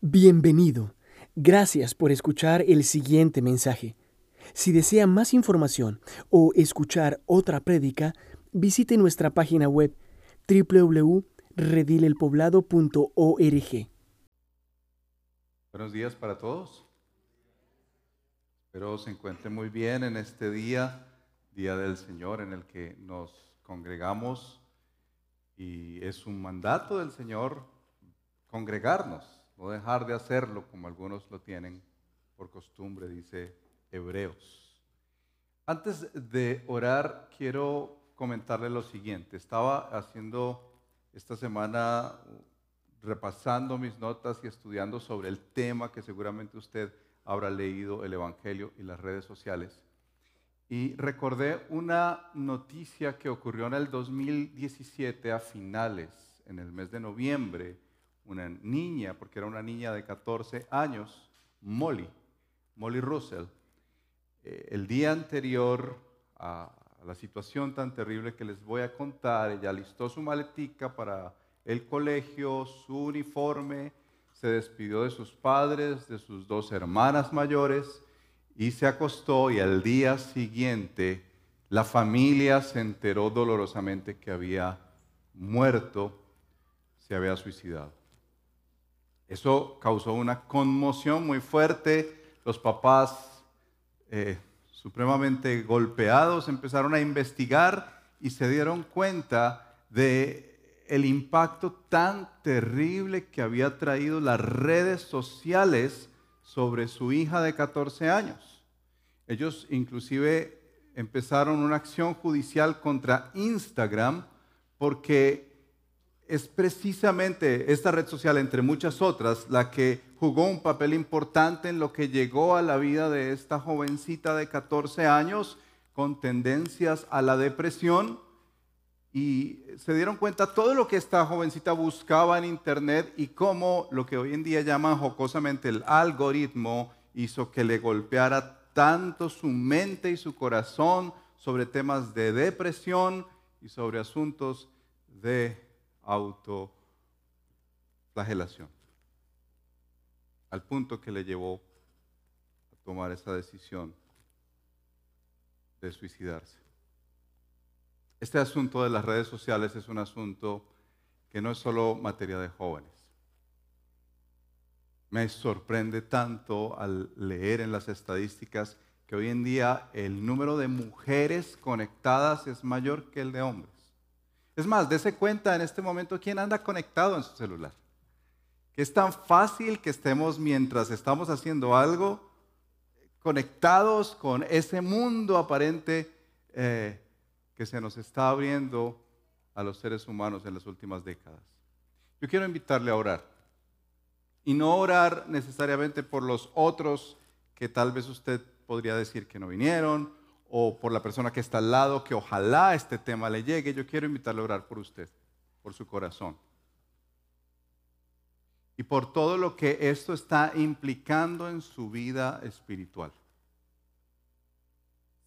Bienvenido. Gracias por escuchar el siguiente mensaje. Si desea más información o escuchar otra prédica, visite nuestra página web www.redilelpoblado.org. Buenos días para todos. Espero se encuentren muy bien en este día, Día del Señor, en el que nos congregamos y es un mandato del Señor congregarnos no dejar de hacerlo como algunos lo tienen por costumbre, dice Hebreos. Antes de orar, quiero comentarle lo siguiente. Estaba haciendo esta semana, repasando mis notas y estudiando sobre el tema que seguramente usted habrá leído, el Evangelio y las redes sociales. Y recordé una noticia que ocurrió en el 2017 a finales, en el mes de noviembre, una niña, porque era una niña de 14 años, Molly, Molly Russell. Eh, el día anterior a la situación tan terrible que les voy a contar, ella listó su maletica para el colegio, su uniforme, se despidió de sus padres, de sus dos hermanas mayores y se acostó y al día siguiente la familia se enteró dolorosamente que había muerto, se había suicidado. Eso causó una conmoción muy fuerte. Los papás, eh, supremamente golpeados, empezaron a investigar y se dieron cuenta de el impacto tan terrible que había traído las redes sociales sobre su hija de 14 años. Ellos inclusive empezaron una acción judicial contra Instagram porque es precisamente esta red social, entre muchas otras, la que jugó un papel importante en lo que llegó a la vida de esta jovencita de 14 años con tendencias a la depresión. Y se dieron cuenta todo lo que esta jovencita buscaba en Internet y cómo lo que hoy en día llaman jocosamente el algoritmo hizo que le golpeara tanto su mente y su corazón sobre temas de depresión y sobre asuntos de autoflagelación, al punto que le llevó a tomar esa decisión de suicidarse. Este asunto de las redes sociales es un asunto que no es solo materia de jóvenes. Me sorprende tanto al leer en las estadísticas que hoy en día el número de mujeres conectadas es mayor que el de hombres. Es más, dése cuenta en este momento quién anda conectado en su celular. Que es tan fácil que estemos mientras estamos haciendo algo conectados con ese mundo aparente eh, que se nos está abriendo a los seres humanos en las últimas décadas. Yo quiero invitarle a orar. Y no orar necesariamente por los otros que tal vez usted podría decir que no vinieron, o por la persona que está al lado, que ojalá este tema le llegue, yo quiero invitarle a orar por usted, por su corazón. Y por todo lo que esto está implicando en su vida espiritual.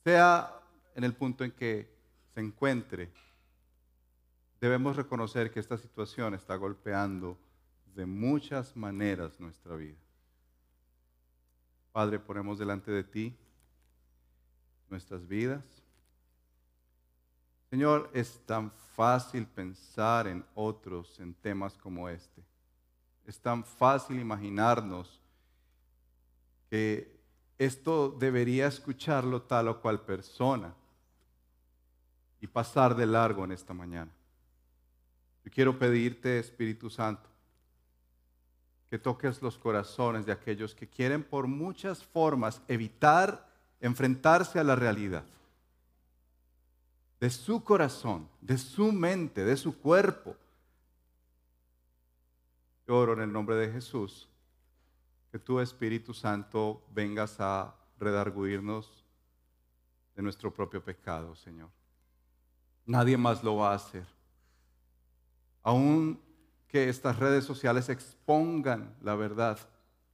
Sea en el punto en que se encuentre, debemos reconocer que esta situación está golpeando de muchas maneras nuestra vida. Padre, ponemos delante de ti nuestras vidas. Señor, es tan fácil pensar en otros, en temas como este. Es tan fácil imaginarnos que esto debería escucharlo tal o cual persona y pasar de largo en esta mañana. Yo quiero pedirte, Espíritu Santo, que toques los corazones de aquellos que quieren por muchas formas evitar enfrentarse a la realidad de su corazón, de su mente, de su cuerpo. Oro en el nombre de Jesús que tu Espíritu Santo vengas a redarguirnos de nuestro propio pecado, Señor. Nadie más lo va a hacer. Aún que estas redes sociales expongan la verdad,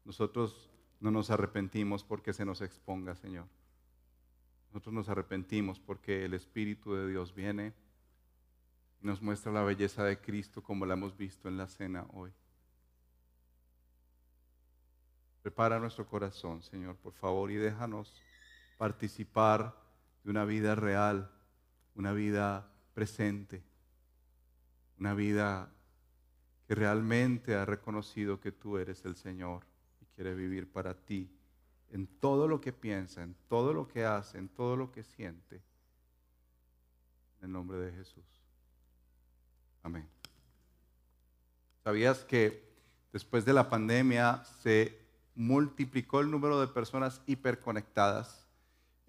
nosotros no nos arrepentimos porque se nos exponga, Señor. Nosotros nos arrepentimos porque el Espíritu de Dios viene y nos muestra la belleza de Cristo como la hemos visto en la cena hoy. Prepara nuestro corazón, Señor, por favor, y déjanos participar de una vida real, una vida presente, una vida que realmente ha reconocido que tú eres el Señor y quiere vivir para ti en todo lo que piensa, en todo lo que hace, en todo lo que siente. En el nombre de Jesús. Amén. ¿Sabías que después de la pandemia se multiplicó el número de personas hiperconectadas?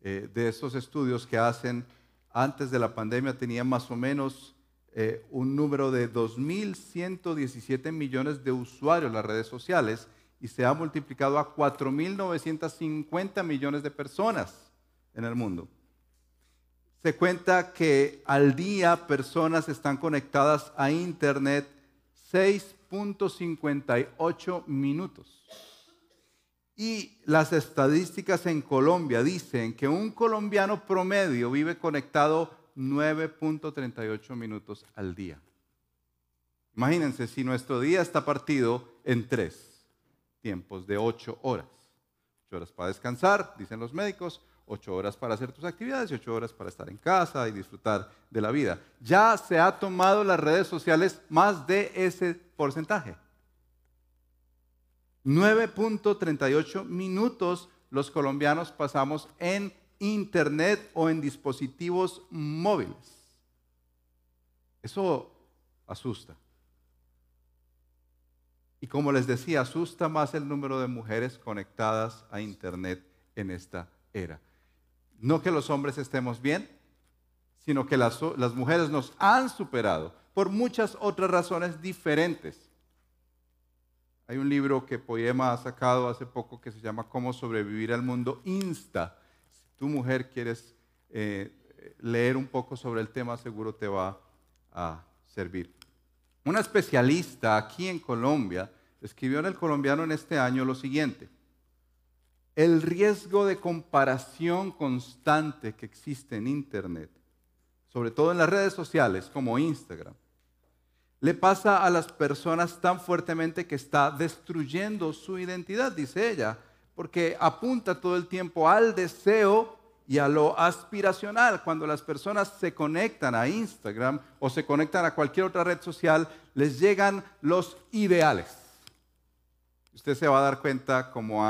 Eh, de esos estudios que hacen antes de la pandemia tenían más o menos eh, un número de 2.117 millones de usuarios en las redes sociales y se ha multiplicado a 4.950 millones de personas en el mundo. Se cuenta que al día personas están conectadas a Internet 6.58 minutos. Y las estadísticas en Colombia dicen que un colombiano promedio vive conectado 9.38 minutos al día. Imagínense si nuestro día está partido en tres tiempos de ocho horas. Ocho horas para descansar, dicen los médicos, ocho horas para hacer tus actividades y ocho horas para estar en casa y disfrutar de la vida. Ya se ha tomado las redes sociales más de ese porcentaje. 9.38 minutos los colombianos pasamos en internet o en dispositivos móviles. Eso asusta. Y como les decía, asusta más el número de mujeres conectadas a internet en esta era. No que los hombres estemos bien, sino que las, las mujeres nos han superado por muchas otras razones diferentes. Hay un libro que Poema ha sacado hace poco que se llama Cómo sobrevivir al mundo Insta. Si tu mujer quieres eh, leer un poco sobre el tema, seguro te va a servir. Una especialista aquí en Colombia escribió en el colombiano en este año lo siguiente. El riesgo de comparación constante que existe en Internet, sobre todo en las redes sociales como Instagram, le pasa a las personas tan fuertemente que está destruyendo su identidad, dice ella, porque apunta todo el tiempo al deseo y a lo aspiracional. Cuando las personas se conectan a Instagram o se conectan a cualquier otra red social, les llegan los ideales. Usted se va a dar cuenta como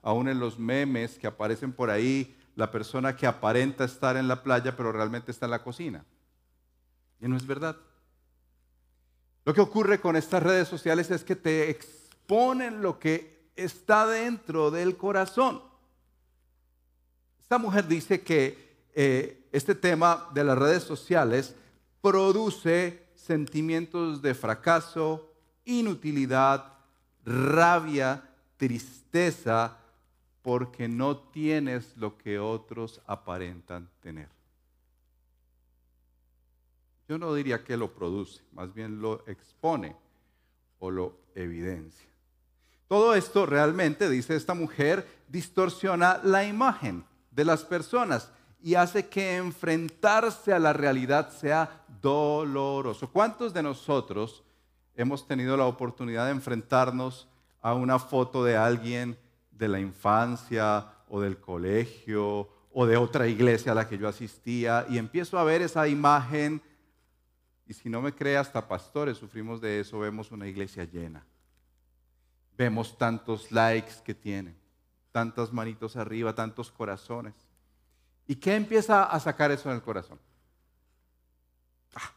aún en los memes que aparecen por ahí, la persona que aparenta estar en la playa pero realmente está en la cocina. Y no es verdad. Lo que ocurre con estas redes sociales es que te exponen lo que está dentro del corazón. Esta mujer dice que eh, este tema de las redes sociales produce sentimientos de fracaso, inutilidad, rabia, tristeza, porque no tienes lo que otros aparentan tener. Yo no diría que lo produce, más bien lo expone o lo evidencia. Todo esto realmente, dice esta mujer, distorsiona la imagen de las personas y hace que enfrentarse a la realidad sea doloroso. ¿Cuántos de nosotros hemos tenido la oportunidad de enfrentarnos a una foto de alguien de la infancia o del colegio o de otra iglesia a la que yo asistía y empiezo a ver esa imagen y si no me cree, hasta pastores sufrimos de eso, vemos una iglesia llena. Vemos tantos likes que tienen, tantas manitos arriba, tantos corazones. ¿Y qué empieza a sacar eso en el corazón? Ah,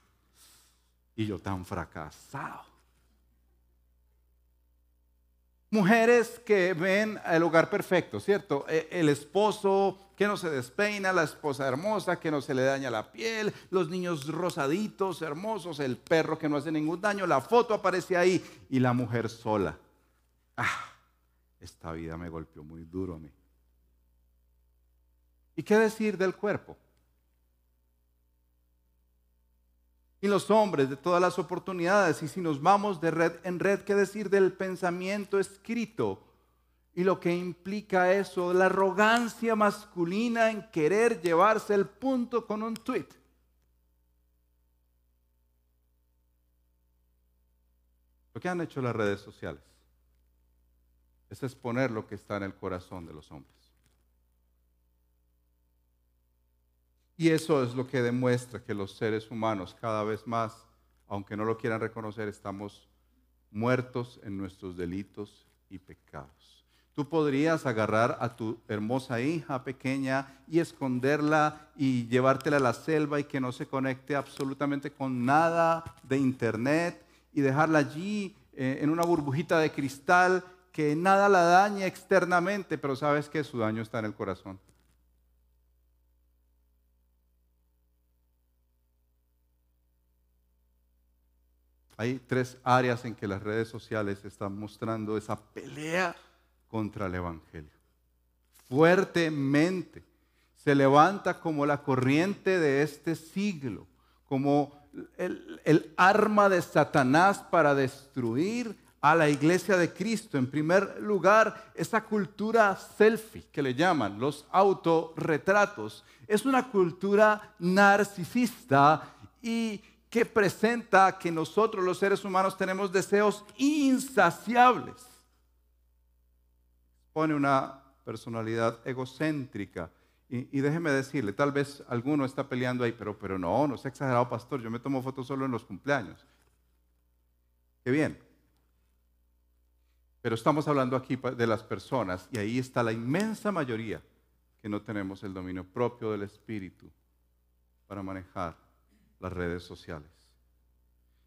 y yo tan fracasado. Mujeres que ven el hogar perfecto, ¿cierto? E, el esposo que no se despeina, la esposa hermosa que no se le daña la piel, los niños rosaditos, hermosos, el perro que no hace ningún daño, la foto aparece ahí y la mujer sola. Ah, esta vida me golpeó muy duro a mí. ¿Y qué decir del cuerpo? y los hombres de todas las oportunidades. Y si nos vamos de red en red, ¿qué decir del pensamiento escrito? Y lo que implica eso, la arrogancia masculina en querer llevarse el punto con un tweet. Lo que han hecho las redes sociales es exponer lo que está en el corazón de los hombres. Y eso es lo que demuestra que los seres humanos cada vez más, aunque no lo quieran reconocer, estamos muertos en nuestros delitos y pecados. Tú podrías agarrar a tu hermosa hija pequeña y esconderla y llevártela a la selva y que no se conecte absolutamente con nada de internet y dejarla allí eh, en una burbujita de cristal que nada la dañe externamente, pero sabes que su daño está en el corazón. Hay tres áreas en que las redes sociales están mostrando esa pelea contra el Evangelio. Fuertemente. Se levanta como la corriente de este siglo, como el, el, arma de Satanás para destruir a la iglesia de Cristo. En primer lugar, esa cultura selfie que le llaman, los autorretratos, es una cultura narcisista y que presenta que nosotros los seres humanos tenemos deseos insaciables. Pone una personalidad egocéntrica. Y, déjeme decirle, tal vez alguno está peleando ahí, pero, pero no, no ha exagerado, pastor, yo me tomo fotos solo en los cumpleaños. Qué bien. Pero estamos hablando aquí de las personas y ahí está la inmensa mayoría que no tenemos el dominio propio del Espíritu para manejar las redes sociales.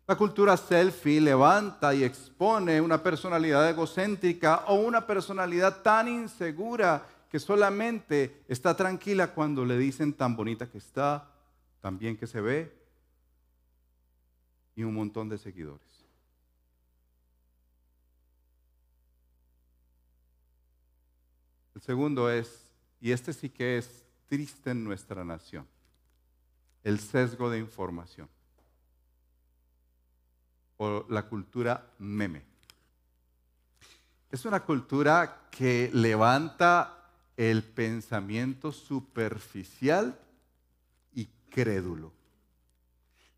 La cultura selfie levanta y expone una personalidad egocéntrica o una personalidad tan insegura que solamente está tranquila cuando le dicen tan bonita que está, tan bien que se ve y un montón de seguidores. El segundo es, y este sí que es triste en nuestra nación, el sesgo de información o la cultura meme. Es una cultura que levanta el pensamiento superficial y crédulo.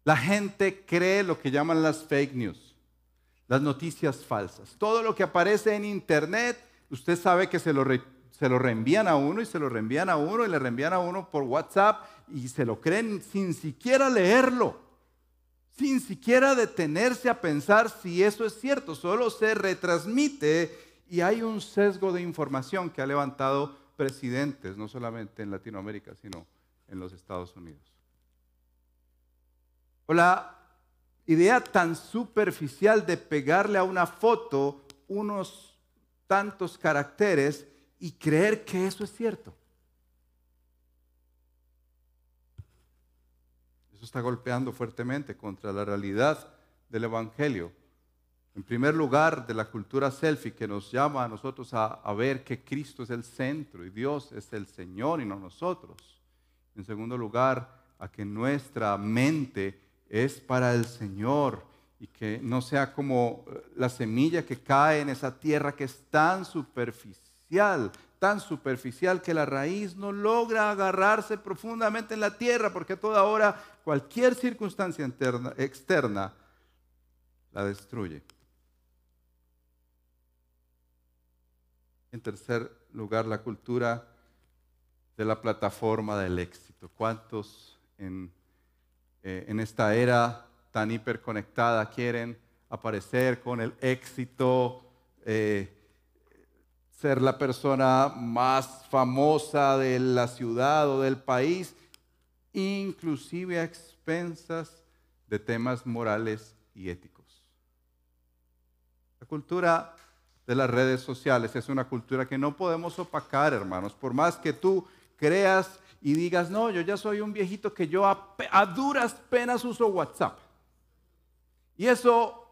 La gente cree lo que llaman las fake news, las noticias falsas. Todo lo que aparece en internet, usted sabe que se lo, se lo reenvían a uno y se lo reenvían a uno y le reenvían a uno por WhatsApp y se lo creen sin siquiera leerlo, sin siquiera detenerse a pensar si eso es cierto, solo se retransmite y hay un sesgo de información que ha levantado presidentes, no solamente en Latinoamérica, sino en los Estados Unidos. O la idea tan superficial de pegarle a una foto unos tantos caracteres y creer que eso es cierto. está golpeando fuertemente contra la realidad del Evangelio. En primer lugar, de la cultura selfie que nos llama a nosotros a, a, ver que Cristo es el centro y Dios es el Señor y no nosotros. En segundo lugar, a que nuestra mente es para el Señor y que no sea como la semilla que cae en esa tierra que es tan superficial, tan superficial que la raíz no logra agarrarse profundamente en la tierra, porque a toda hora cualquier circunstancia externa la destruye. En tercer lugar, la cultura de la plataforma del éxito. ¿Cuántos en, eh, en esta era tan hiperconectada quieren aparecer con el éxito? Eh, ser la persona más famosa de la ciudad o del país, inclusive a expensas de temas morales y éticos. La cultura de las redes sociales es una cultura que no podemos opacar, hermanos, por más que tú creas y digas, no, yo ya soy un viejito que yo a, a duras penas uso WhatsApp. Y eso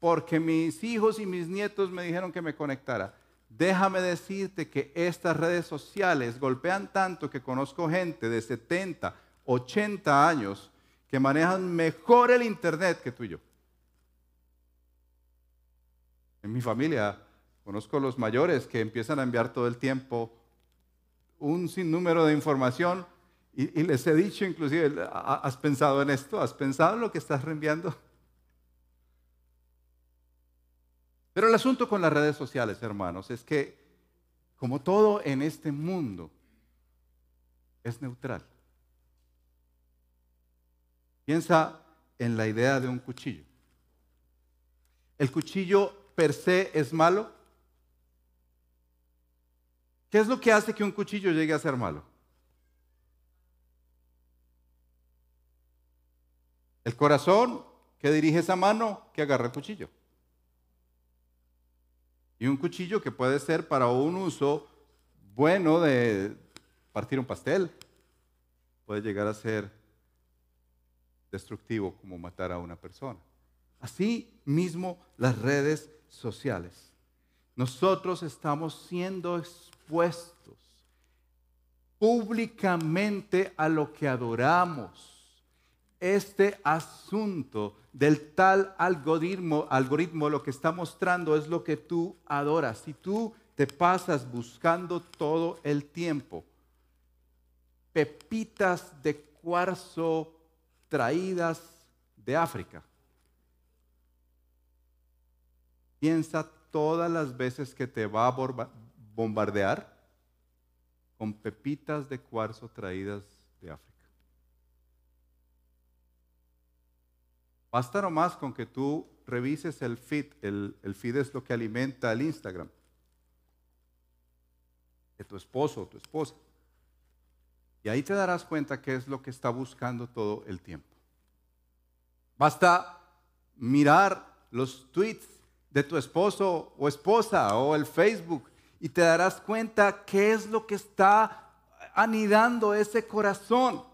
porque mis hijos y mis nietos me dijeron que me conectara. Déjame decirte que estas redes sociales golpean tanto que conozco gente de 70, 80 años que manejan mejor el Internet que tú y yo. En mi familia conozco los mayores que empiezan a enviar todo el tiempo un sinnúmero de información y, les he dicho inclusive, ¿has pensado en esto? ¿Has pensado en lo que estás reenviando? Pero el asunto con las redes sociales, hermanos, es que como todo en este mundo es neutral. Piensa en la idea de un cuchillo. ¿El cuchillo per se es malo? ¿Qué es lo que hace que un cuchillo llegue a ser malo? El corazón que dirige esa mano que agarra el cuchillo. Y un cuchillo que puede ser para un uso bueno de partir un pastel, puede llegar a ser destructivo como matar a una persona. Así mismo las redes sociales. Nosotros estamos siendo expuestos públicamente a lo que adoramos. Este asunto del tal algoritmo, algoritmo lo que está mostrando es lo que tú adoras. Si tú te pasas buscando todo el tiempo pepitas de cuarzo traídas de África. Piensa todas las veces que te va a bombardear con pepitas de cuarzo traídas Basta nomás con que tú revises el feed. El, el feed es lo que alimenta el Instagram de tu esposo o tu esposa. Y ahí te darás cuenta qué es lo que está buscando todo el tiempo. Basta mirar los tweets de tu esposo o esposa o el Facebook y te darás cuenta qué es lo que está anidando ese corazón.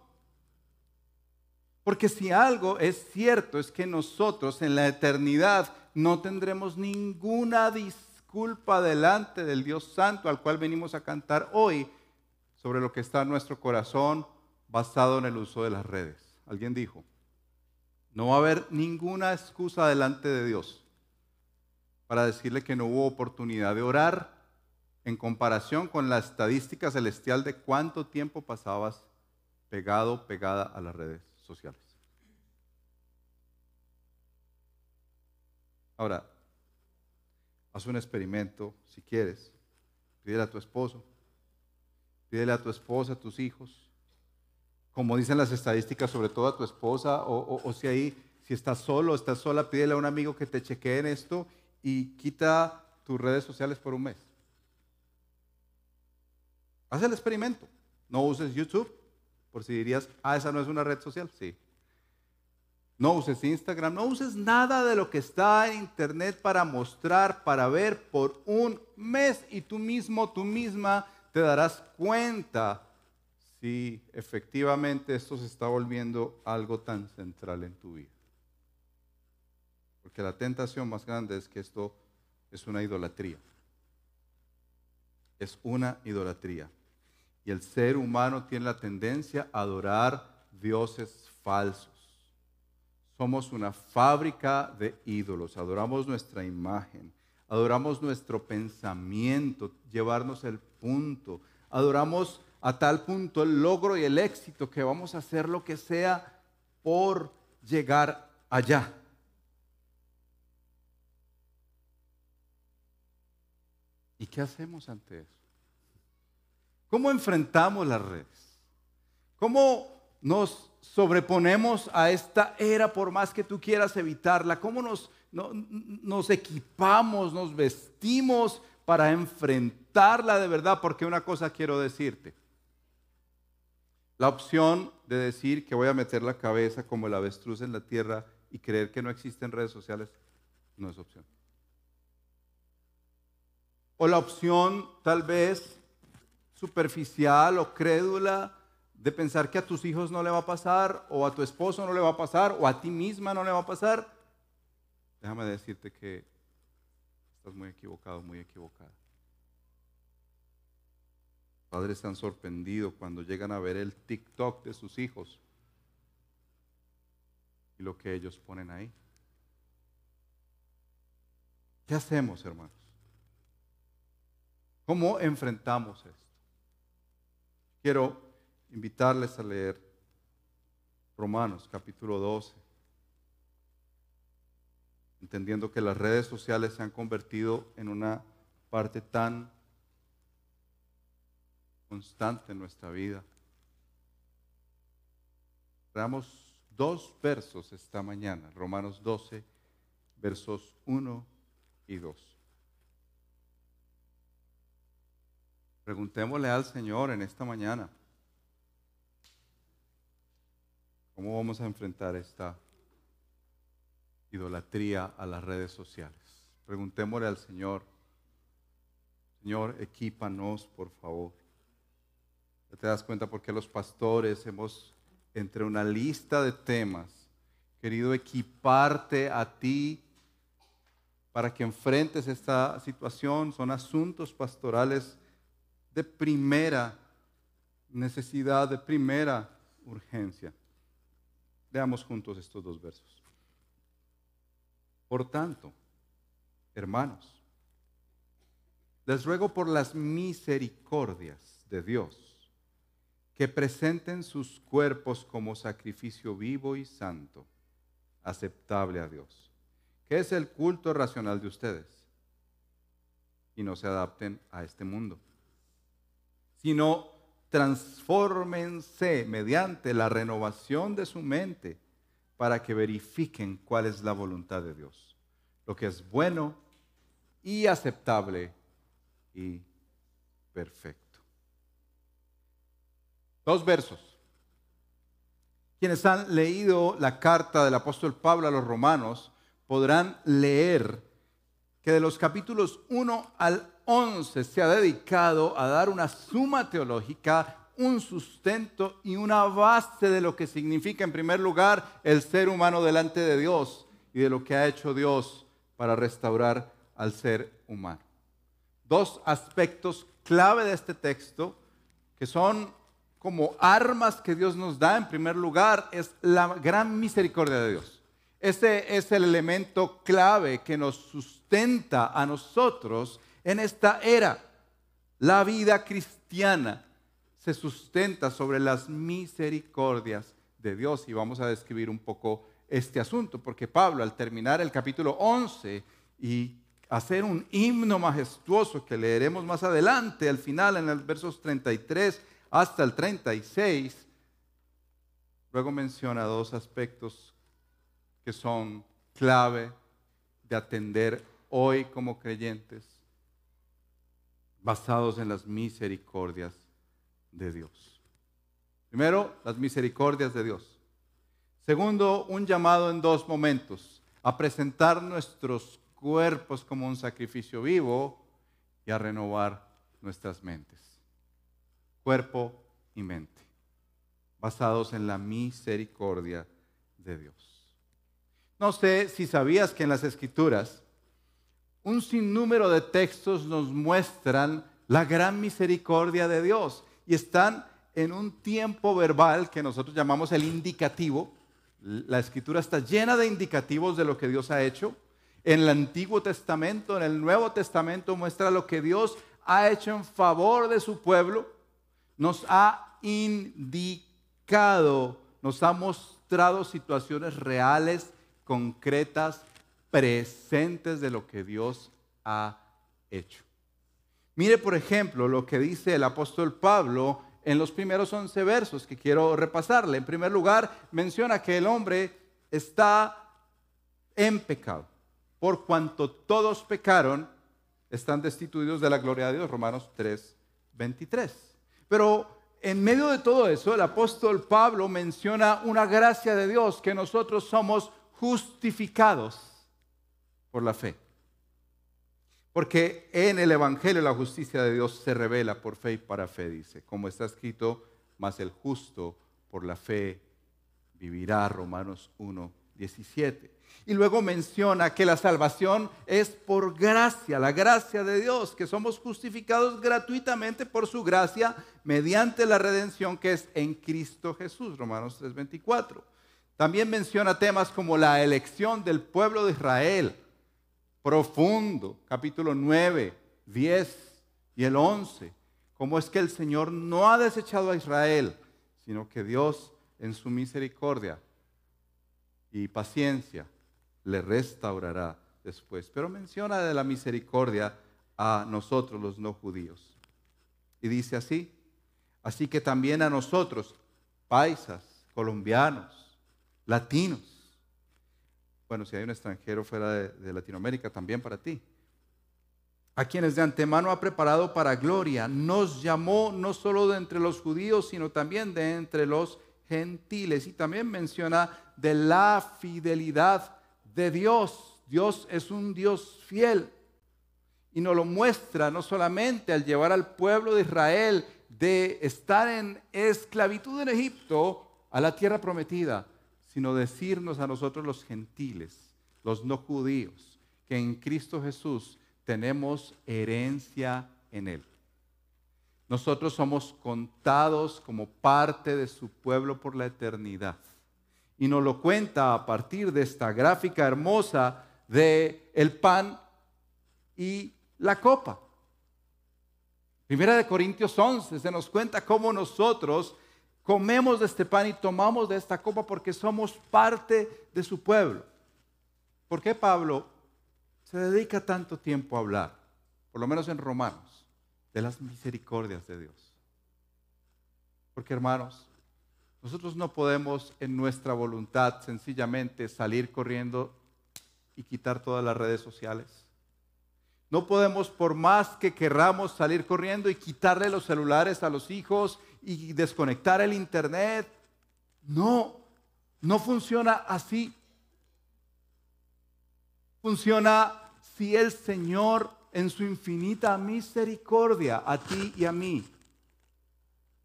Porque si algo es cierto es que nosotros en la eternidad no tendremos ninguna disculpa delante del Dios Santo al cual venimos a cantar hoy sobre lo que está en nuestro corazón basado en el uso de las redes. Alguien dijo, no va a haber ninguna excusa delante de Dios para decirle que no hubo oportunidad de orar en comparación con la estadística celestial de cuánto tiempo pasabas pegado, pegada a las redes sociales. Ahora, haz un experimento si quieres. Pídele a tu esposo, Pídele a tu esposa, a tus hijos. Como dicen las estadísticas, sobre todo a tu esposa, o, si ahí, si estás solo, estás sola, pídele a un amigo que te chequee en esto y quita tus redes sociales por un mes. Haz el experimento. No uses YouTube, por si dirías, ah, esa no es una red social. Sí. No uses Instagram, no uses nada de lo que está en Internet para mostrar, para ver por un mes y tú mismo, tú misma te darás cuenta si efectivamente esto se está volviendo algo tan central en tu vida. Porque la tentación más grande es que esto es una idolatría. Es una idolatría. Y el ser humano tiene la tendencia a adorar dioses falsos. Somos una fábrica de ídolos. Adoramos nuestra imagen. Adoramos nuestro pensamiento, llevarnos el punto. Adoramos a tal punto el logro y el éxito que vamos a hacer lo que sea por llegar allá. ¿Y qué hacemos ante eso? ¿Cómo enfrentamos las redes? ¿Cómo nos sobreponemos a esta era por más que tú quieras evitarla? ¿Cómo nos, equipamos, nos vestimos para enfrentarla de verdad, porque una cosa quiero decirte. La opción de decir que voy a meter la cabeza como el avestruz en la tierra y creer que no existen redes sociales no es opción. O la opción tal vez superficial o crédula de pensar que a tus hijos no le va a pasar, o a tu esposo no le va a pasar, o a ti misma no le va a pasar. Déjame decirte que Estás muy equivocado, muy equivocada. Padres están sorprendidos cuando llegan a ver el TikTok de sus hijos y lo que ellos ponen ahí. ¿Qué hacemos, hermanos? ¿Cómo enfrentamos esto? Quiero invitarles a leer Romanos capítulo 12, entendiendo que las redes sociales se han convertido en una parte tan constante en nuestra vida. Veamos dos versos esta mañana, Romanos 12, versos 1 y 2. Preguntémosle al Señor en esta mañana, ¿cómo vamos a enfrentar esta idolatría a las redes sociales? Preguntémosle al Señor, Señor, equípanos, por favor. ¿Te das cuenta por qué los pastores hemos, entre una lista de temas, querido equiparte a ti para que enfrentes esta situación? Son asuntos pastorales de primera necesidad, de primera urgencia. Veamos juntos estos dos versos. Por tanto, hermanos, les ruego por las misericordias de Dios que presenten sus cuerpos como sacrificio vivo y santo, aceptable a Dios, que es el culto racional de ustedes, y no se adapten a este mundo sino transfórmense mediante la renovación de su mente para que verifiquen cuál es la voluntad de Dios, lo que es bueno y aceptable y perfecto. Dos versos. Quienes han leído la carta del apóstol Pablo a los romanos podrán leer que de los capítulos 1 al 11 se ha dedicado a dar una suma teológica, un sustento y una base de lo que significa en primer lugar el ser humano delante de Dios y de lo que ha hecho Dios para restaurar al ser humano. Dos aspectos clave de este texto que son como armas que Dios nos da en primer lugar es la gran misericordia de Dios. Ese es el elemento clave que nos sustenta a nosotros en esta era. La vida cristiana se sustenta sobre las misericordias de Dios y vamos a describir un poco este asunto, porque Pablo al terminar el capítulo 11 y hacer un himno majestuoso que leeremos más adelante, al final en los versos 33 hasta el 36, luego menciona dos aspectos que son clave de atender hoy como creyentes basados en las misericordias de Dios. Primero, las misericordias de Dios. Segundo, un llamado en dos momentos, a presentar nuestros cuerpos como un sacrificio vivo y a renovar nuestras mentes. Cuerpo y mente, basados en la misericordia de Dios. No sé si sabías que en las escrituras un sinnúmero de textos nos muestran la gran misericordia de Dios y están en un tiempo verbal que nosotros llamamos el indicativo. La escritura está llena de indicativos de lo que Dios ha hecho. En el Antiguo Testamento, en el Nuevo Testamento muestra lo que Dios ha hecho en favor de su pueblo. Nos ha indicado, nos ha mostrado situaciones reales, concretas, presentes de lo que Dios ha hecho. Mire, por ejemplo, lo que dice el apóstol Pablo en los primeros 11 versos que quiero repasarle. En primer lugar, menciona que el hombre está en pecado. Por cuanto todos pecaron, están destituidos de la gloria de Dios. Romanos 3, 23. Pero en medio de todo eso, el apóstol Pablo menciona una gracia de Dios, que nosotros somos justificados por la fe. Porque en el Evangelio la justicia de Dios se revela por fe y para fe, dice, como está escrito, más el justo por la fe vivirá, Romanos 1, 17. Y luego menciona que la salvación es por gracia, la gracia de Dios, que somos justificados gratuitamente por su gracia mediante la redención que es en Cristo Jesús, Romanos 3:24. También menciona temas como la elección del pueblo de Israel, profundo, capítulo 9, 10 y el 11, cómo es que el Señor no ha desechado a Israel, sino que Dios en su misericordia y paciencia le restaurará después. Pero menciona de la misericordia a nosotros los no judíos. Y dice así, así que también a nosotros, paisas, colombianos, latinos, bueno, si hay un extranjero fuera de, Latinoamérica, también para ti, a quienes de antemano ha preparado para gloria, nos llamó no solo de entre los judíos, sino también de entre los gentiles. Y también menciona de la fidelidad de Dios. Dios es un Dios fiel. Y nos lo muestra no solamente al llevar al pueblo de Israel de estar en esclavitud en Egipto a la tierra prometida, sino decirnos a nosotros los gentiles, los no judíos, que en Cristo Jesús tenemos herencia en Él. Nosotros somos contados como parte de su pueblo por la eternidad. Y nos lo cuenta a partir de esta gráfica hermosa de el pan y la copa. Primera de Corintios 11 se nos cuenta cómo nosotros comemos de este pan y tomamos de esta copa porque somos parte de su pueblo. ¿Por qué Pablo se dedica tanto tiempo a hablar, por lo menos en Romanos, de las misericordias de Dios? Porque hermanos, nosotros no podemos en nuestra voluntad sencillamente salir corriendo y quitar todas las redes sociales. No podemos, por más que querramos salir corriendo y quitarle los celulares a los hijos y desconectar el internet. No, no funciona así. Funciona si el Señor en su infinita misericordia a ti y a mí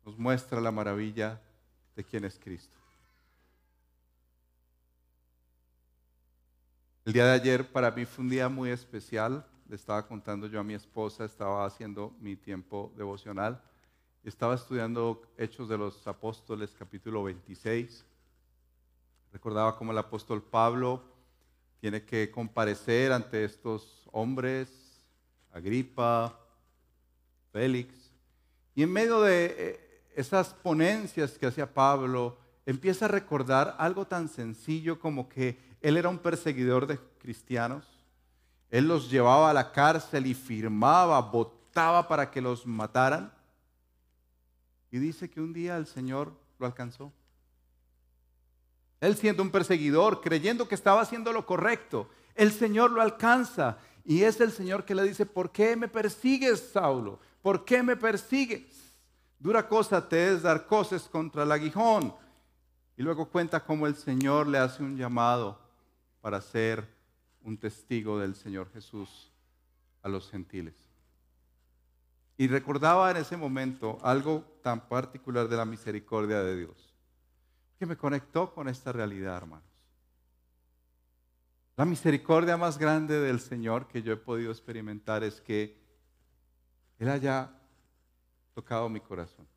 nos muestra la maravilla de quién es Cristo. El día de ayer para mí fue un día muy especial. Le estaba contando yo a mi esposa, estaba haciendo mi tiempo devocional. Estaba estudiando Hechos de los Apóstoles capítulo 26. Recordaba cómo el apóstol Pablo tiene que comparecer ante estos hombres, Agripa, Félix. Y en medio de eh, esas ponencias que hacía Pablo, empieza a recordar algo tan sencillo como que él era un perseguidor de cristianos. Él los llevaba a la cárcel y firmaba, votaba para que los mataran. Y dice que un día el Señor lo alcanzó. Él siendo un perseguidor, creyendo que estaba haciendo lo correcto, el Señor lo alcanza. Y es el Señor que le dice, ¿por qué me persigues, Saulo? ¿Por qué me persigues? Dura cosa te es dar cosas contra el aguijón. Y luego cuenta cómo el Señor le hace un llamado para ser un testigo del Señor Jesús a los gentiles. Y recordaba en ese momento algo tan particular de la misericordia de Dios, que me conectó con esta realidad, hermanos. La misericordia más grande del Señor que yo he podido experimentar es que Él haya tocado mi corazón.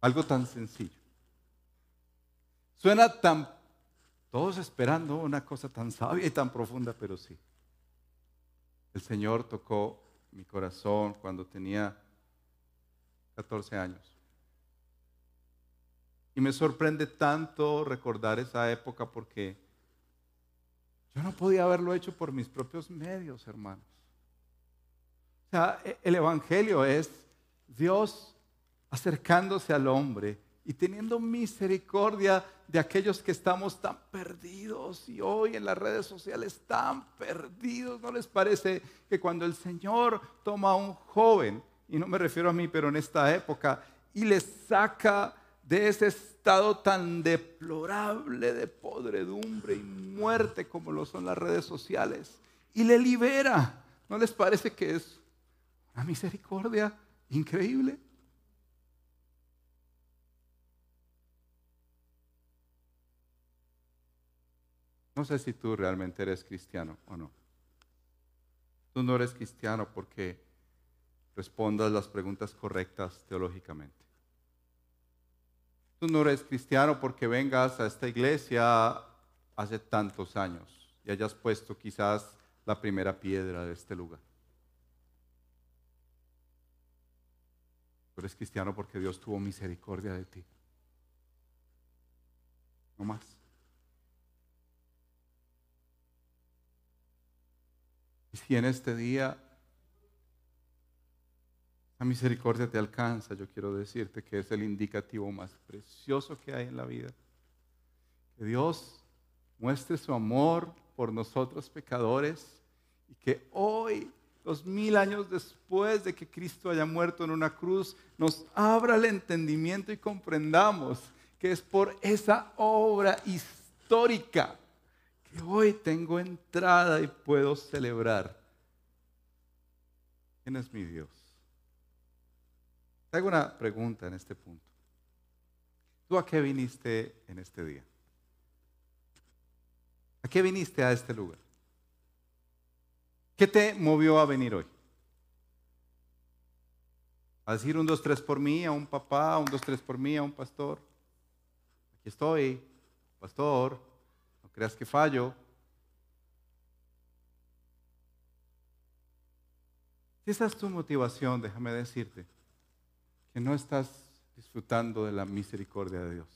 Algo tan sencillo. Suena tan, todos esperando una cosa tan sabia y tan profunda, pero sí. El Señor tocó mi corazón cuando tenía 14 años. Y me sorprende tanto recordar esa época porque yo no podía haberlo hecho por mis propios medios, hermanos. O sea, e-, el Evangelio es Dios acercándose al hombre y teniendo misericordia de aquellos que estamos tan perdidos y hoy en las redes sociales tan perdidos. ¿No les parece que cuando el Señor toma a un joven, y no me refiero a mí, pero en esta época, y le saca de ese estado tan deplorable de podredumbre y muerte como lo son las redes sociales, y le libera, ¿no les parece que es una misericordia increíble? No sé si tú realmente eres cristiano o no. Tú no eres cristiano porque respondas las preguntas correctas teológicamente. Tú no eres cristiano porque vengas a esta iglesia hace tantos años y hayas puesto quizás la primera piedra de este lugar. Tú eres cristiano porque Dios tuvo misericordia de ti. No más. Y si en este día la misericordia te alcanza, yo quiero decirte que es el indicativo más precioso que hay en la vida. Que Dios muestre su amor por nosotros pecadores y que hoy, dos mil años después de que Cristo haya muerto en una cruz, nos abra el entendimiento y comprendamos que es por esa obra histórica hoy tengo entrada y puedo celebrar. ¿Quién es mi Dios? Te hago una pregunta en este punto. ¿Tú a qué viniste en este día? ¿A qué viniste a este lugar? ¿Qué te movió a venir hoy? A decir un, dos, tres por mí, a un papá, un, dos, tres por mí, a un pastor. Aquí estoy, pastor, creas que fallo. Si esa es tu motivación, déjame decirte, que no estás disfrutando de la misericordia de Dios.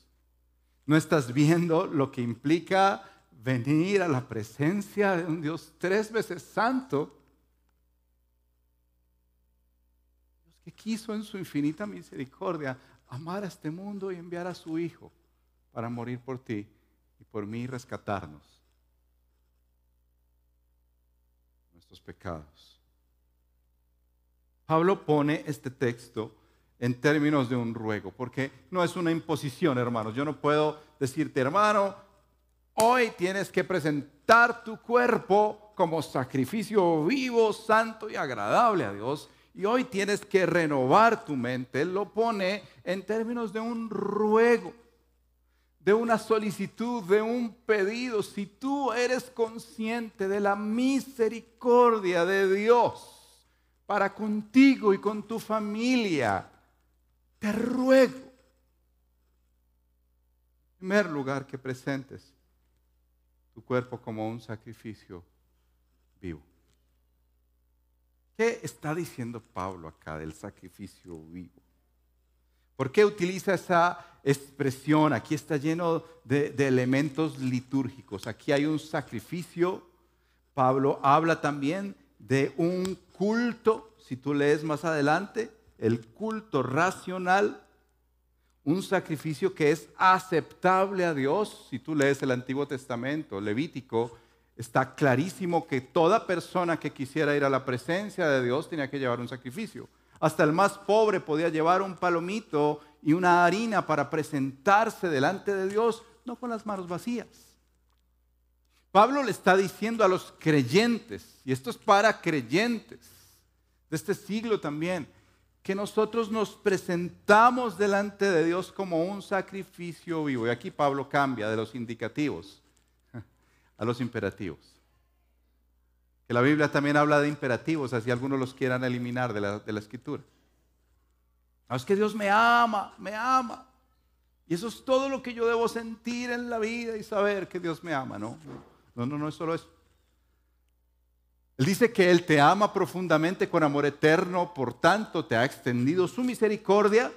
No estás viendo lo que implica venir a la presencia de un Dios tres veces santo. Dios que quiso en su infinita misericordia amar a este mundo y enviar a su Hijo para morir por ti y por mí rescatarnos nuestros pecados. Pablo pone este texto en términos de un ruego, porque no es una imposición, hermanos. Yo no puedo decirte, hermano, hoy tienes que presentar tu cuerpo como sacrificio vivo, santo y agradable a Dios. Y hoy tienes que renovar tu mente. Él lo pone en términos de un ruego, de una solicitud, de un pedido. Si tú eres consciente de la misericordia de Dios para contigo y con tu familia, te ruego, en primer lugar, que presentes tu cuerpo como un sacrificio vivo. ¿Qué está diciendo Pablo acá del sacrificio vivo? ¿Por qué utiliza esa expresión? Aquí está lleno de, elementos litúrgicos. Aquí hay un sacrificio. Pablo habla también de un culto. Si tú lees más adelante, el culto racional, un sacrificio que es aceptable a Dios. Si tú lees el Antiguo Testamento, Levítico, está clarísimo que toda persona que quisiera ir a la presencia de Dios tenía que llevar un sacrificio. Hasta el más pobre podía llevar un palomito y una harina para presentarse delante de Dios, no con las manos vacías. Pablo le está diciendo a los creyentes, y esto es para creyentes de este siglo también, que nosotros nos presentamos delante de Dios como un sacrificio vivo. Y aquí Pablo cambia de los indicativos a los imperativos. Que la Biblia también habla de imperativos, así algunos los quieran eliminar de la, de la escritura. No, es que Dios me ama, me ama. Y eso es todo lo que yo debo sentir en la vida y saber que Dios me ama, ¿no? No, no, no es solo eso. Él dice que Él te ama profundamente con amor eterno, por tanto te ha extendido su misericordia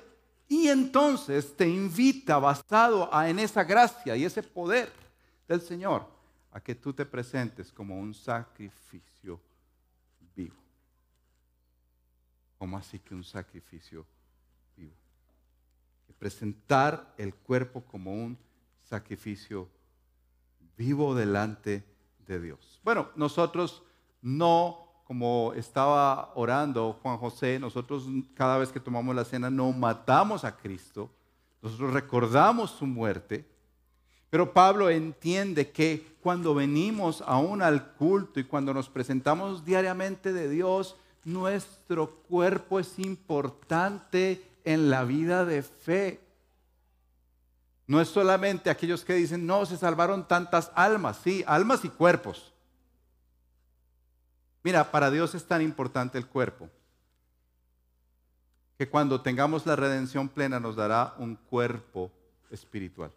y entonces te invita, basado en esa gracia y ese poder del Señor, a que tú te presentes como un sacrificio vivo. ¿Cómo así que un sacrificio vivo? Presentar el cuerpo como un sacrificio vivo delante de Dios. Bueno, nosotros no como estaba orando Juan José, nosotros cada vez que tomamos la cena no matamos a Cristo, nosotros recordamos su muerte, pero Pablo entiende que cuando venimos aún al culto y cuando nos presentamos diariamente de Dios, nuestro cuerpo es importante en la vida de fe. No es solamente aquellos que dicen, no, se salvaron tantas almas, sí, almas y cuerpos. Mira, para Dios es tan importante el cuerpo que cuando tengamos la redención plena nos dará un cuerpo espiritual.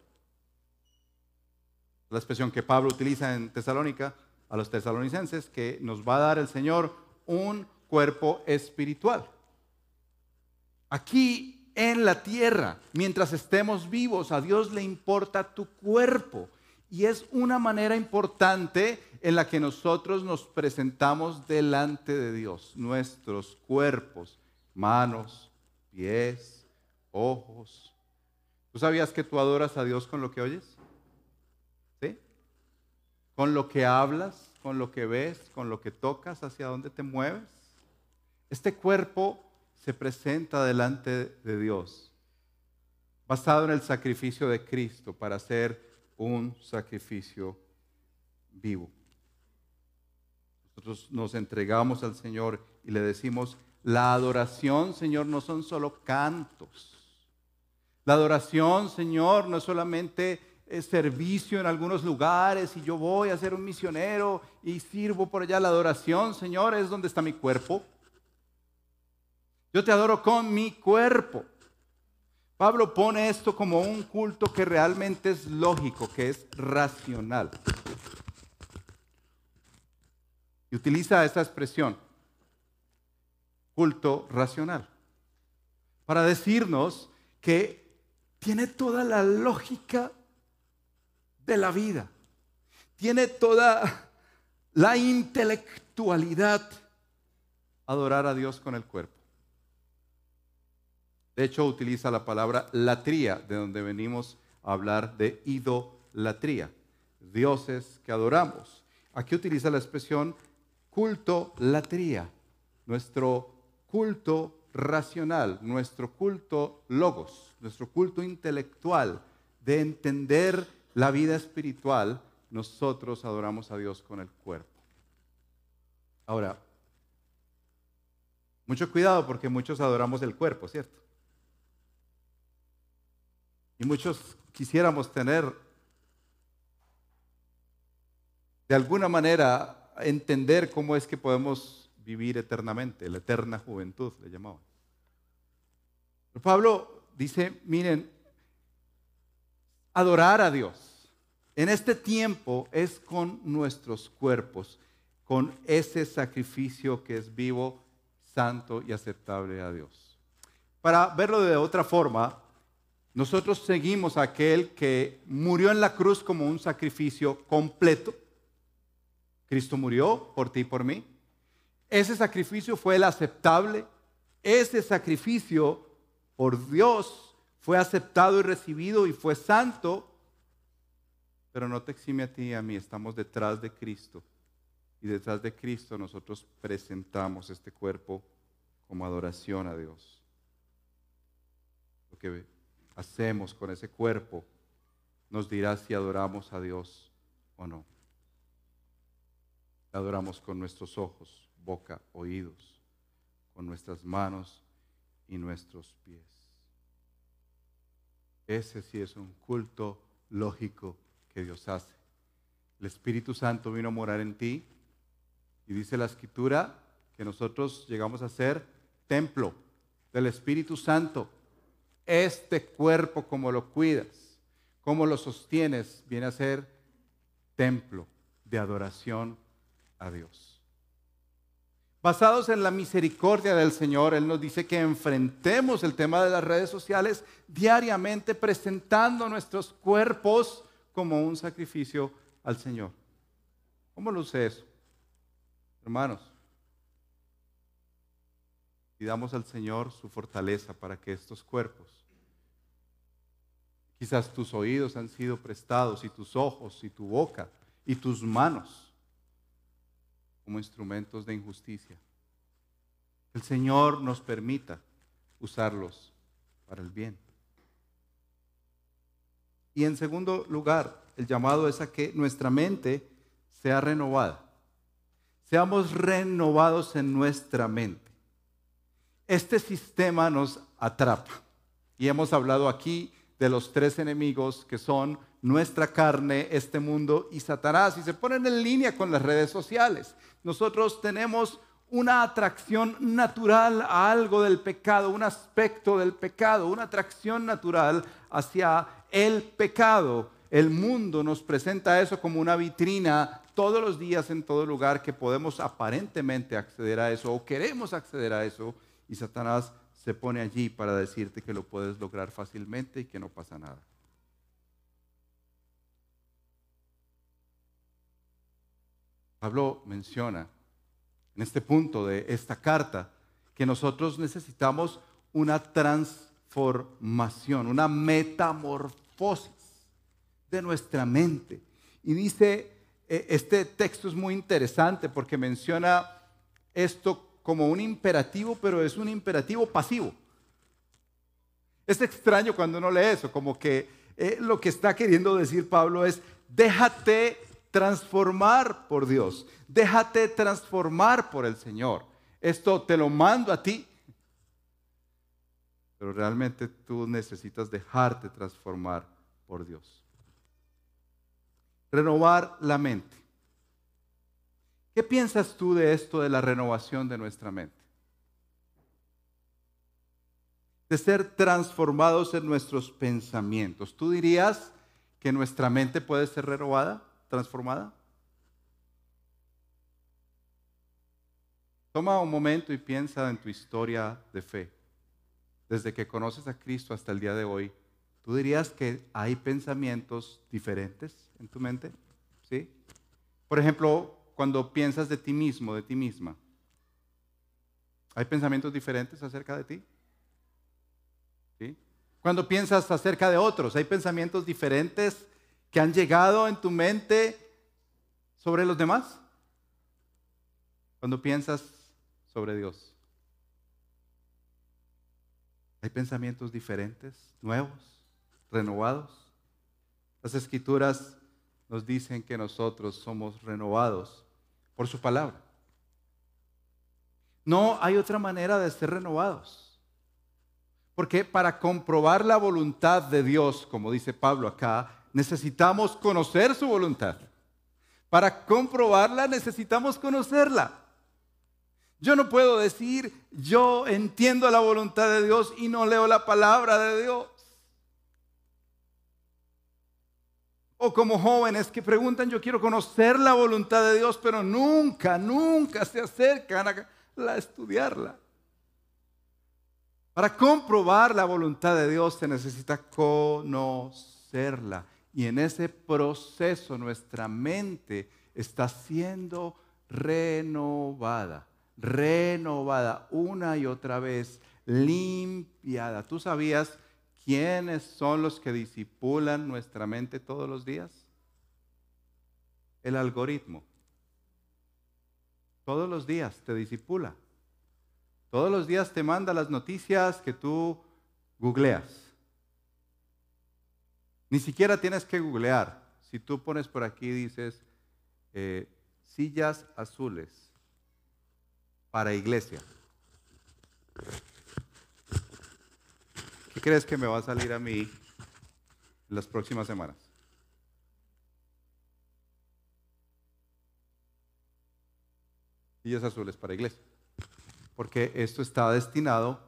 La expresión que Pablo utiliza en Tesalónica a los tesalonicenses, que nos va a dar el Señor un cuerpo espiritual. Aquí en la tierra, mientras estemos vivos, a Dios le importa tu cuerpo Y es una manera importante en la que nosotros nos presentamos delante de Dios, nuestros cuerpos, manos, pies, ojos. ¿Tú sabías que tú adoras a Dios con lo que oyes? Con lo que hablas, con lo que ves, con lo que tocas, hacia dónde te mueves. Este cuerpo se presenta delante de Dios, basado en el sacrificio de Cristo para ser un sacrificio vivo. Nosotros nos entregamos al Señor y le decimos, la adoración, Señor, no son solo cantos. La adoración, Señor, no es solamente servicio en algunos lugares y yo voy a ser un misionero y sirvo por allá. La adoración, Señor, es donde está mi cuerpo. Yo te adoro con mi cuerpo. Pablo pone esto como un culto que realmente es lógico, que es racional. Y utiliza esta expresión, culto racional, para decirnos que tiene toda la lógica de la vida, tiene toda la intelectualidad adorar a Dios con el cuerpo. De hecho, utiliza la palabra latría, de donde venimos a hablar de idolatría, dioses que adoramos. Aquí utiliza la expresión culto latría, nuestro culto racional, nuestro culto logos, nuestro culto intelectual de entender la vida espiritual, nosotros adoramos a Dios con el cuerpo. Ahora, mucho cuidado porque muchos adoramos el cuerpo, ¿cierto? Y muchos quisiéramos tener de alguna manera entender cómo es que podemos vivir eternamente, la eterna juventud, le llamaban. Pablo dice, miren, adorar a Dios en este tiempo es con nuestros cuerpos, con ese sacrificio que es vivo, santo y aceptable a Dios. Para verlo de otra forma, nosotros seguimos a aquel que murió en la cruz como un sacrificio completo, Cristo murió por ti y por mí. Ese sacrificio fue el aceptable. Ese sacrificio por Dios fue aceptado y recibido y fue santo. Pero no te exime a ti y a mí. Estamos detrás de Cristo. Y detrás de Cristo nosotros presentamos este cuerpo como adoración a Dios. Lo que hacemos con ese cuerpo nos dirá si adoramos a Dios o no adoramos con nuestros ojos, boca, oídos, con nuestras manos y nuestros pies. Ese sí es un culto lógico que Dios hace. El Espíritu Santo vino a morar en ti y dice la escritura que nosotros llegamos a ser templo del Espíritu Santo. Este cuerpo, como lo cuidas, como lo sostienes, viene a ser templo de adoración a Dios. Basados en la misericordia del Señor, Él nos dice que enfrentemos el tema de las redes sociales diariamente presentando nuestros cuerpos como un sacrificio al Señor. ¿Cómo luce eso? Hermanos, pidamos al Señor su fortaleza para que estos cuerpos, quizás tus oídos han sido prestados y tus ojos y tu boca y tus manos, como instrumentos de injusticia. El Señor nos permita usarlos para el bien. Y en segundo lugar, el llamado es a que nuestra mente sea renovada. Seamos renovados en nuestra mente. Este sistema nos atrapa. Y hemos hablado aquí de los tres enemigos que son nuestra carne, este mundo y Satanás. Y se ponen en línea con las redes sociales. Nosotros tenemos una atracción natural a algo del pecado, un aspecto del pecado, una atracción natural hacia el pecado. El mundo nos presenta eso como una vitrina todos los días en todo lugar que podemos aparentemente acceder a eso o queremos acceder a eso y Satanás se pone allí para decirte que lo puedes lograr fácilmente y que no pasa nada. Pablo menciona en este punto de esta carta que nosotros necesitamos una transformación, una metamorfosis de nuestra mente. Y dice, eh, este texto es muy interesante porque menciona esto como un imperativo, pero es un imperativo pasivo. Es extraño cuando uno lee eso, como que eh, lo que está queriendo decir Pablo es, déjate transformar por Dios, déjate transformar por el Señor. Esto te lo mando a ti, pero realmente tú necesitas dejarte transformar por Dios. Renovar la mente. ¿Qué piensas tú de esto de la renovación de nuestra mente? De ser transformados en nuestros pensamientos. ¿Tú dirías que nuestra mente puede ser renovada, transformada? Toma un momento y piensa en tu historia de fe. Desde que conoces a Cristo hasta el día de hoy, ¿tú dirías que hay pensamientos diferentes en tu mente? ¿Sí? Por ejemplo, cuando piensas de ti mismo, de ti misma, ¿hay pensamientos diferentes acerca de ti? ¿Sí? Cuando piensas acerca de otros, ¿hay pensamientos diferentes que han llegado en tu mente sobre los demás? Cuando piensas sobre Dios. Hay pensamientos diferentes, nuevos, renovados. Las escrituras nos dicen que nosotros somos renovados por su palabra. No hay otra manera de ser renovados. Porque para comprobar la voluntad de Dios, como dice Pablo acá, necesitamos conocer su voluntad. Para comprobarla necesitamos conocerla. Yo no puedo decir, yo entiendo la voluntad de Dios y no leo la palabra de Dios. O como jóvenes que preguntan, yo quiero conocer la voluntad de Dios, pero nunca, nunca se acercan a, estudiarla. Para comprobar la voluntad de Dios se necesita conocerla. Y en ese proceso nuestra mente está siendo renovada renovada una y otra vez, limpiada. ¿Tú sabías quiénes son los que disipulan nuestra mente todos los días? El algoritmo. Todos los días te disipula. Todos los días te manda las noticias que tú googleas. Ni siquiera tienes que googlear. Si tú pones por aquí, dices, eh, sillas azules para iglesia. ¿Qué crees que me va a salir a mí las próximas semanas? Sillas azules para iglesia. Porque esto está destinado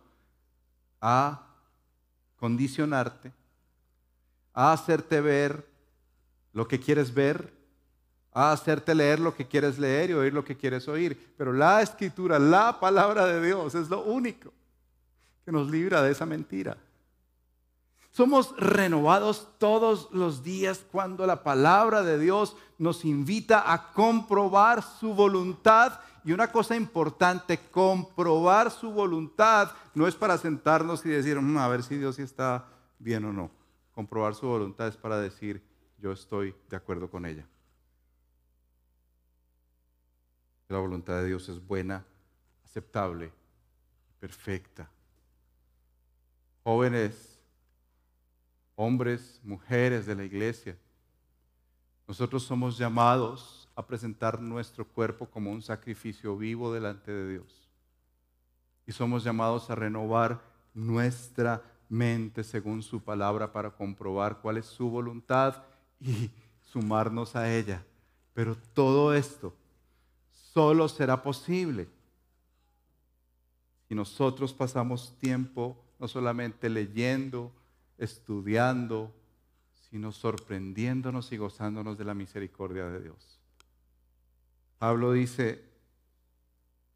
a condicionarte, a hacerte ver lo que quieres ver a hacerte leer lo que quieres leer y oír lo que quieres oír. Pero la escritura, la palabra de Dios es lo único que nos libra de esa mentira. Somos renovados todos los días cuando la palabra de Dios nos invita a comprobar su voluntad. Y una cosa importante, comprobar su voluntad no es para sentarnos y decir, mm, a ver si Dios está bien o no. Comprobar su voluntad es para decir, yo estoy de acuerdo con ella. La voluntad de Dios es buena, aceptable, perfecta. Jóvenes, hombres, mujeres de la iglesia, nosotros somos llamados a presentar nuestro cuerpo como un sacrificio vivo delante de Dios. Y somos llamados a renovar nuestra mente según su palabra para comprobar cuál es su voluntad y sumarnos a ella. Pero todo esto solo será posible si nosotros pasamos tiempo no solamente leyendo, estudiando, sino sorprendiéndonos y gozándonos de la misericordia de Dios. Pablo dice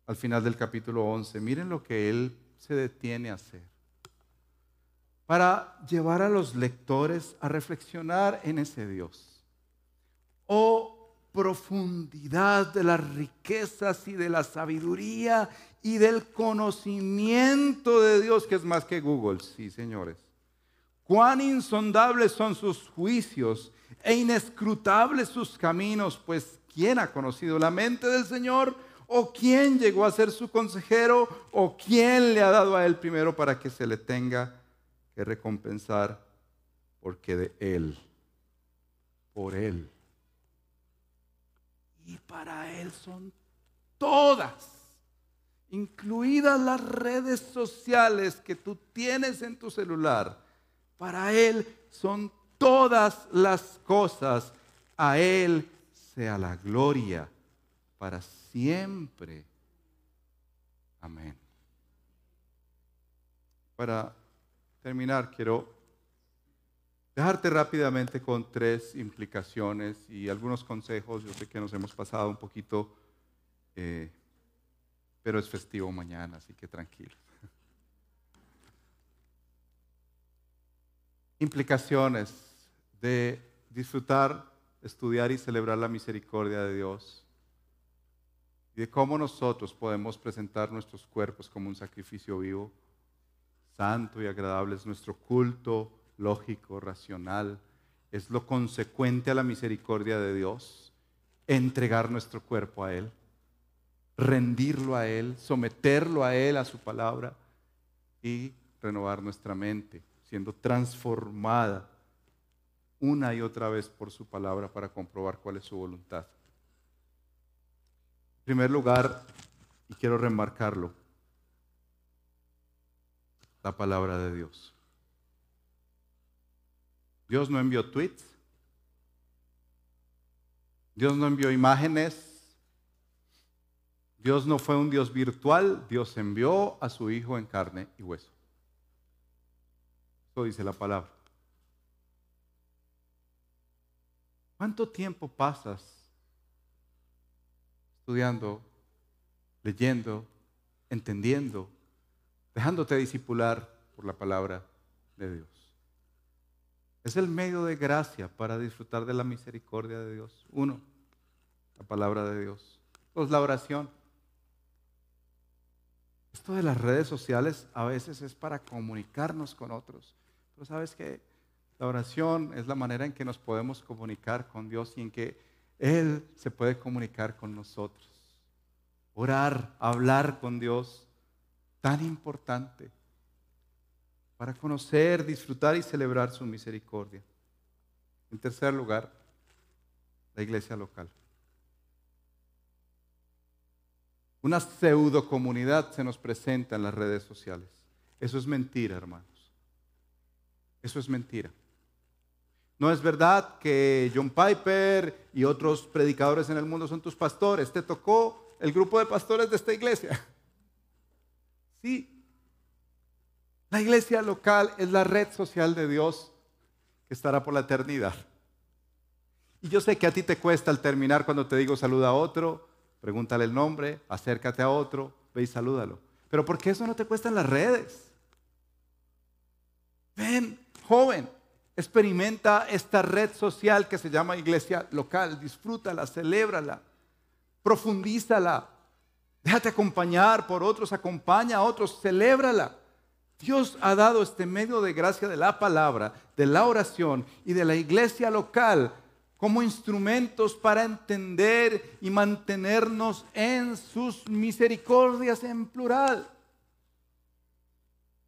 al final del capítulo 11, miren lo que él se detiene a hacer para llevar a los lectores a reflexionar en ese Dios. Oh profundidad de las riquezas y de la sabiduría y del conocimiento de Dios, que es más que Google, sí, señores. Cuán insondables son sus juicios e inescrutables sus caminos, pues ¿quién ha conocido la mente del Señor? ¿O quién llegó a ser su consejero? ¿O quién le ha dado a él primero para que se le tenga que recompensar? Porque de él, por él y para Él son todas, incluidas las redes sociales que tú tienes en tu celular. Para Él son todas las cosas. A Él sea la gloria para siempre. Amén. Para terminar, quiero dejarte rápidamente con tres implicaciones y algunos consejos. Yo sé que nos hemos pasado un poquito, eh, pero es festivo mañana, así que tranquilo. Implicaciones de disfrutar, estudiar y celebrar la misericordia de Dios y de cómo nosotros podemos presentar nuestros cuerpos como un sacrificio vivo, santo y agradable. Es nuestro culto lógico, racional, es lo consecuente a la misericordia de Dios, entregar nuestro cuerpo a Él, rendirlo a Él, someterlo a Él, a su palabra y renovar nuestra mente, siendo transformada una y otra vez por su palabra para comprobar cuál es su voluntad. En primer lugar, y quiero remarcarlo, la palabra de Dios. Dios no envió tweets. Dios no envió imágenes. Dios no fue un Dios virtual. Dios envió a su Hijo en carne y hueso. Eso dice la palabra. ¿Cuánto tiempo pasas estudiando, leyendo, entendiendo, dejándote discipular por la palabra de Dios? Es el medio de gracia para disfrutar de la misericordia de Dios. Uno, la palabra de Dios. Dos, la oración. Esto de las redes sociales a veces es para comunicarnos con otros. Pero sabes que la oración es la manera en que nos podemos comunicar con Dios y en que Él se puede comunicar con nosotros. Orar, hablar con Dios, tan importante para conocer, disfrutar y celebrar su misericordia. En tercer lugar, la iglesia local. Una pseudo comunidad se nos presenta en las redes sociales. Eso es mentira, hermanos. Eso es mentira. No es verdad que John Piper y otros predicadores en el mundo son tus pastores. Te tocó el grupo de pastores de esta iglesia. Sí, la iglesia local es la red social de Dios que estará por la eternidad. Y yo sé que a ti te cuesta al terminar cuando te digo saluda a otro, pregúntale el nombre, acércate a otro, ve y salúdalo. Pero ¿por qué eso no te cuesta en las redes? Ven, joven, experimenta esta red social que se llama iglesia local, disfrútala, celébrala, profundízala, déjate acompañar por otros, acompaña a otros, celébrala. Dios ha dado este medio de gracia de la palabra, de la oración y de la iglesia local como instrumentos para entender y mantenernos en sus misericordias en plural.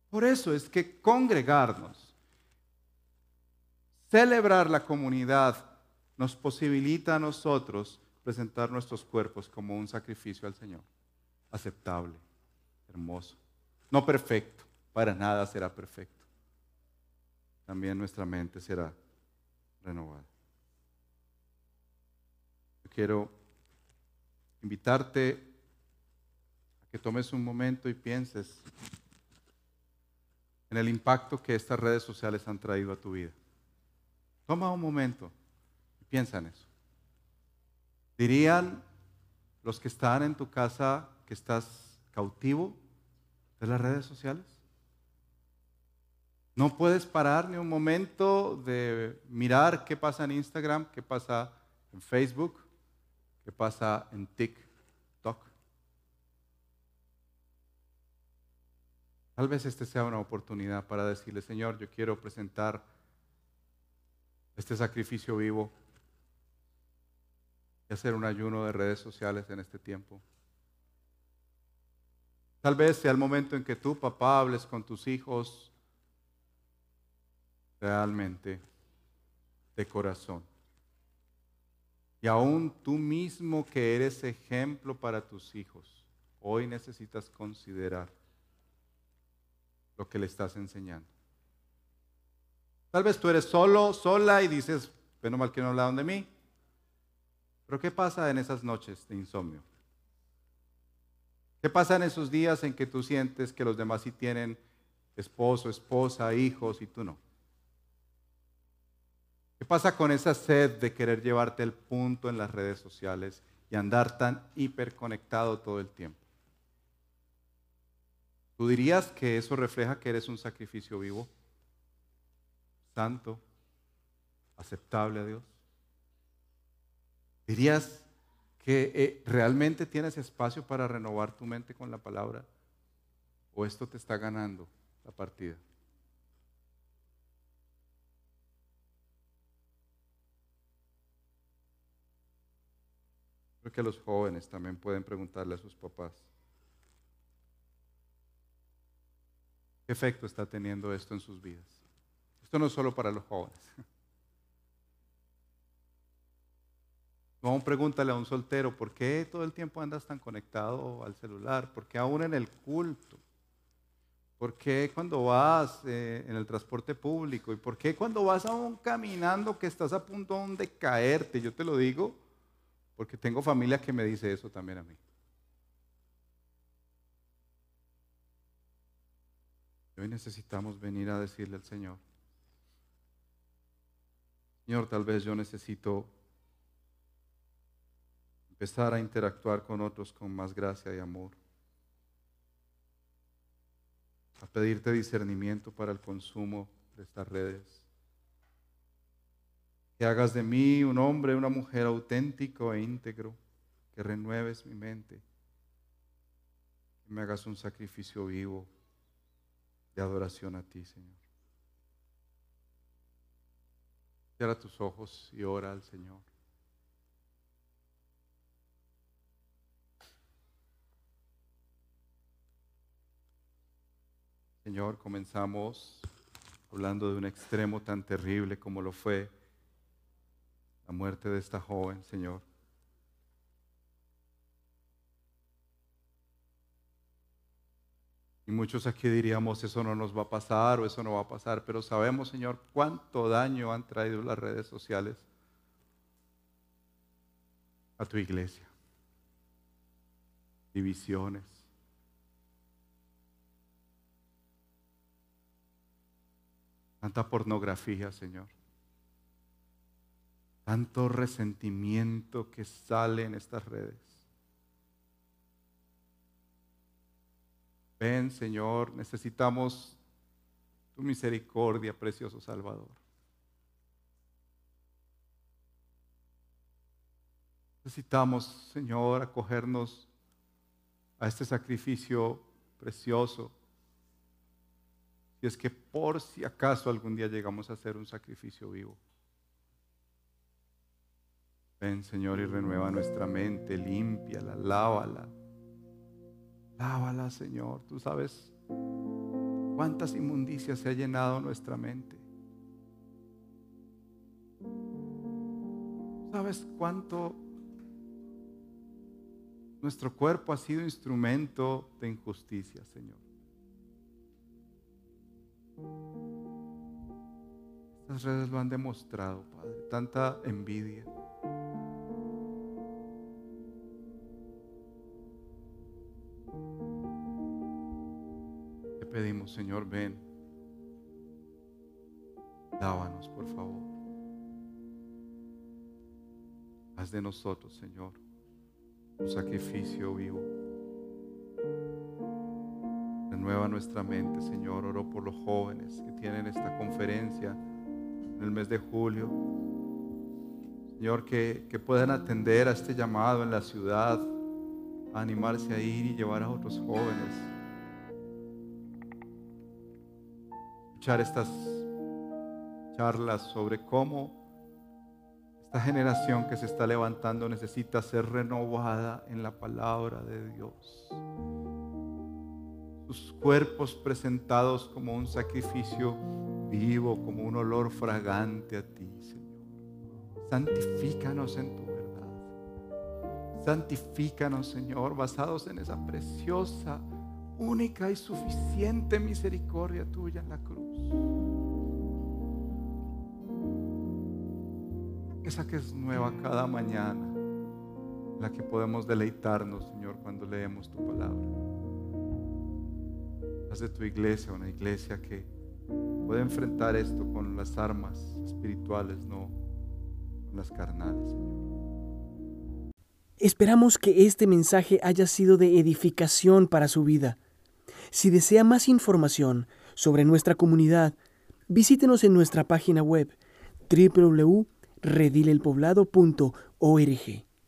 Por eso es que congregarnos, celebrar la comunidad, nos posibilita a nosotros presentar nuestros cuerpos como un sacrificio al Señor, aceptable, hermoso, no perfecto para nada será perfecto. También nuestra mente será renovada. Yo quiero invitarte a que tomes un momento y pienses en el impacto que estas redes sociales han traído a tu vida. Toma un momento y piensa en eso. Dirían los que están en tu casa que estás cautivo de las redes sociales. No puedes parar ni un momento de mirar qué pasa en Instagram, qué pasa en Facebook, ¿Qué pasa en TikTok? Tal vez este sea una oportunidad para decirle, Señor, yo quiero presentar este sacrificio vivo y hacer un ayuno de redes sociales en este tiempo. Tal vez sea el momento en que tú, papá, hables con tus hijos realmente de corazón. Y aún tú mismo que eres ejemplo para tus hijos, hoy necesitas considerar lo que le estás enseñando. Tal vez tú eres solo, sola y dices, bueno, mal que no hablaron de mí. Pero ¿qué pasa en esas noches de insomnio? ¿Qué pasa en esos días en que tú sientes que los demás sí tienen esposo, esposa, hijos y tú no? ¿Qué pasa con esa sed de querer llevarte el punto en las redes sociales y andar tan hiperconectado todo el tiempo? ¿Tú dirías que eso refleja que eres un sacrificio vivo, santo, aceptable a Dios? ¿Dirías que eh, realmente tienes espacio para renovar tu mente con la palabra? ¿O esto te está ganando la partida? Creo que los jóvenes también pueden preguntarle a sus papás. ¿Qué efecto está teniendo esto en sus vidas? Esto no es solo para los jóvenes. No, pregúntale a un soltero, ¿por qué todo el tiempo andas tan conectado al celular? ¿Por qué aún en el culto? ¿Por qué cuando vas eh, en el transporte público? ¿Y por qué cuando vas aún caminando que estás a punto de caerte? Yo te lo digo porque tengo familia que me dice eso también a mí. Hoy necesitamos venir a decirle al Señor, Señor, tal vez yo necesito empezar a interactuar con otros con más gracia y amor, a pedirte discernimiento para el consumo de estas redes que hagas de mí un hombre, una mujer auténtico e íntegro, que renueves mi mente, que me hagas un sacrificio vivo de adoración a ti, Señor. Cierra tus ojos y ora al Señor. Señor, comenzamos hablando de un extremo tan terrible como lo fue la muerte de esta joven, Señor. Y muchos aquí diríamos, eso no nos va a pasar o eso no va a pasar, pero sabemos, Señor, cuánto daño han traído las redes sociales a tu iglesia. Divisiones. Tanta pornografía, Señor tanto resentimiento que sale en estas redes. Ven, Señor, necesitamos tu misericordia, precioso Salvador. Necesitamos, Señor, acogernos a este sacrificio precioso. Si es que por si acaso algún día llegamos a hacer un sacrificio vivo. Ven, Señor, y renueva nuestra mente, límpiala, lávala. Lávala, Señor. Tú sabes cuántas inmundicias se ha llenado nuestra mente. ¿Sabes cuánto nuestro cuerpo ha sido instrumento de injusticia, Señor? Estas redes lo han demostrado, Padre. Tanta envidia. pedimos, Señor, ven. Dávanos, por favor. Haz de nosotros, Señor, un sacrificio vivo. Renueva nuestra mente, Señor. Oro por los jóvenes que tienen esta conferencia en el mes de julio. Señor, que, que puedan atender a este llamado en la ciudad, animarse a ir y llevar a otros jóvenes. Escuchar estas charlas sobre cómo esta generación que se está levantando necesita ser renovada en la palabra de Dios. Sus cuerpos presentados como un sacrificio vivo, como un olor fragante a ti, Señor. Santifícanos en tu verdad. Santifícanos, Señor, basados en esa preciosa, única y suficiente misericordia tuya en la cruz. esa que es nueva cada mañana, la que podemos deleitarnos, Señor, cuando leemos tu palabra. Haz de tu iglesia una iglesia que puede enfrentar esto con las armas espirituales, no con las carnales, Señor. Esperamos que este mensaje haya sido de edificación para su vida. Si desea más información sobre nuestra comunidad, visítenos en nuestra página web www redilelpoblado.org.